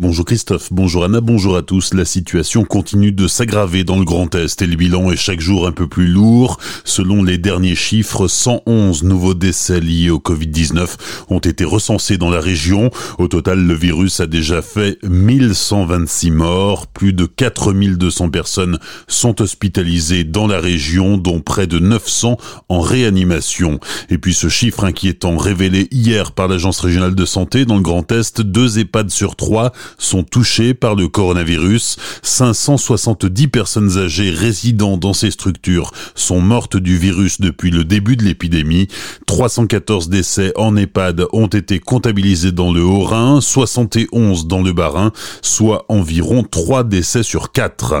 Bonjour Christophe, bonjour Anna, bonjour à tous. La situation continue de s'aggraver dans le Grand Est et le bilan est chaque jour un peu plus lourd. Selon les derniers chiffres, 111 nouveaux décès liés au Covid-19 ont été recensés dans la région. Au total, le virus a déjà fait 1126 morts. Plus de 4200 personnes sont hospitalisées dans la région, dont près de 900 en réanimation. Et puis ce chiffre inquiétant révélé hier par l'Agence régionale de santé dans le Grand Est, deux EHPAD sur trois sont touchés par le coronavirus. 570 personnes âgées résidant dans ces structures sont mortes du virus depuis le début de l'épidémie. 314 décès en EHPAD ont été comptabilisés dans le Haut-Rhin, 71 dans le Bas-Rhin, soit environ 3 décès sur 4.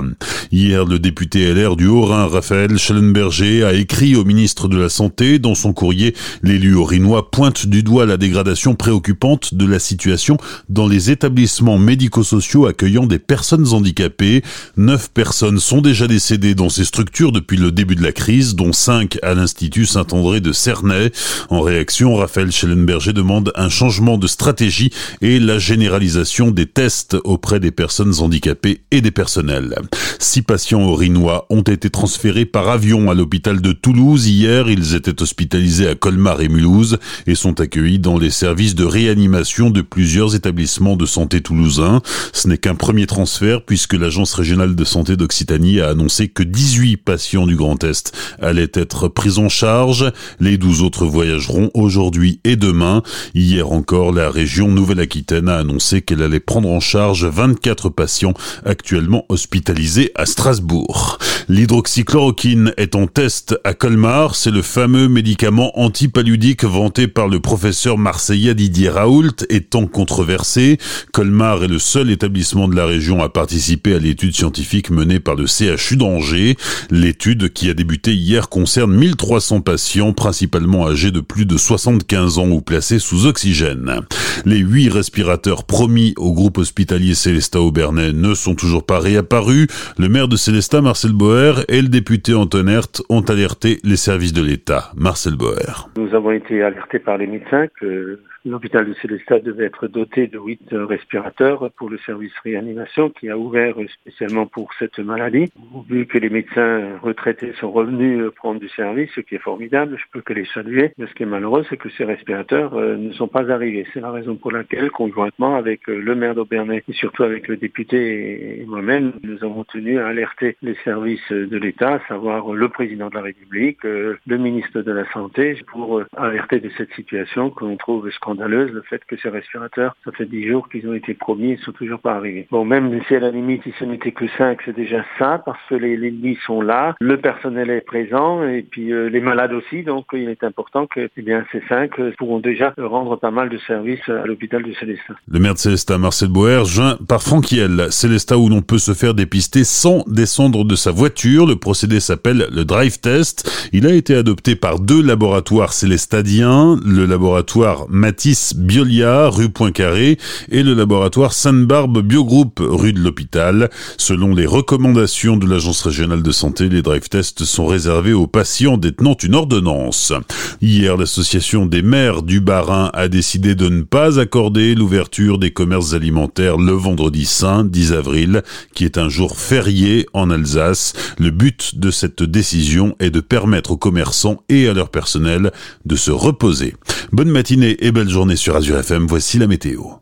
Hier, le député LR du Haut-Rhin, Raphaël Schellenberger, a écrit au ministre de la Santé dans son courrier L'élu haut-rhinois pointe du doigt la dégradation préoccupante de la situation dans les établissements médico-sociaux accueillant des personnes handicapées. Neuf personnes sont déjà décédées dans ces structures depuis le début de la crise, dont cinq à l'Institut Saint-André de Cernay. En réaction, Raphaël Schellenberger demande un changement de stratégie et la généralisation des tests auprès des personnes handicapées et des personnels. Six patients orinois ont été transférés par avion à l'hôpital de Toulouse. Hier, ils étaient hospitalisés à Colmar et Mulhouse et sont accueillis dans les services de réanimation de plusieurs établissements de santé toulousains. Ce n'est qu'un premier transfert puisque l'Agence régionale de santé d'Occitanie a annoncé que 18 patients du Grand Est allaient être pris en charge. Les 12 autres voyageront aujourd'hui et demain. Hier encore, la région Nouvelle-Aquitaine a annoncé qu'elle allait prendre en charge 24 patients actuellement hospitalisés à Strasbourg. L'hydroxychloroquine est en test à Colmar. C'est le fameux médicament antipaludique vanté par le professeur marseillais Didier Raoult étant controversé. Colmar est le seul établissement de la région à participer à l'étude scientifique menée par le CHU d'Angers. L'étude qui a débuté hier concerne 1300 patients, principalement âgés de plus de 75 ans ou placés sous oxygène. Les huit respirateurs promis au groupe hospitalier Célestat Aubernais ne sont toujours pas réapparus. Le maire de Célestat, Marcel Boer, et le député Anton Hert ont alerté les services de l'État. Marcel Boer. Nous avons été alertés par les médecins que L'hôpital de Célestat devait être doté de huit respirateurs pour le service réanimation qui a ouvert spécialement pour cette maladie. Vu que les médecins retraités sont revenus prendre du service, ce qui est formidable, je peux que les saluer. Mais ce qui est malheureux, c'est que ces respirateurs euh, ne sont pas arrivés. C'est la raison pour laquelle, conjointement avec euh, le maire d'Aubernay et surtout avec le député et moi-même, nous avons tenu à alerter les services de l'État, à savoir le président de la République, euh, le ministre de la Santé, pour alerter de cette situation que l'on trouve scandaleuse le fait que ces respirateurs, ça fait dix jours qu'ils ont été promis ne sont toujours pas arrivés. Bon, même si à la limite, si ce n'était que cinq, c'est déjà ça, parce que les, lits sont là, le personnel est présent, et puis euh, les malades aussi, donc il est important que eh bien, ces cinq euh, pourront déjà rendre pas mal de services à l'hôpital de Célestat. Le maire de Célestat, Marcel Boer, joint par Franquiel, Célestat où l'on peut se faire dépister sans descendre de sa voiture. Le procédé s'appelle le drive test. Il a été adopté par deux laboratoires célestadiens, le laboratoire Biolia, rue Poincaré, et le laboratoire Sainte-Barbe Biogroup, rue de l'Hôpital. Selon les recommandations de l'Agence régionale de santé, les drive tests sont réservés aux patients détenant une ordonnance. Hier, l'association des maires du Bas-Rhin a décidé de ne pas accorder l'ouverture des commerces alimentaires le vendredi saint 10 avril, qui est un jour férié en Alsace. Le but de cette décision est de permettre aux commerçants et à leur personnel de se reposer. Bonne matinée et journée sur Azure FM, voici la météo.